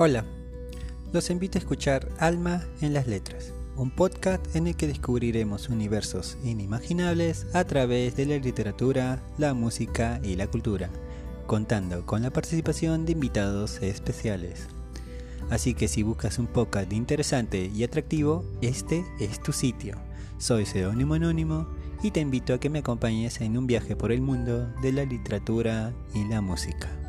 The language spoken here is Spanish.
Hola, los invito a escuchar Alma en las Letras, un podcast en el que descubriremos universos inimaginables a través de la literatura, la música y la cultura, contando con la participación de invitados especiales. Así que si buscas un podcast interesante y atractivo, este es tu sitio. Soy Seudónimo Anónimo y te invito a que me acompañes en un viaje por el mundo de la literatura y la música.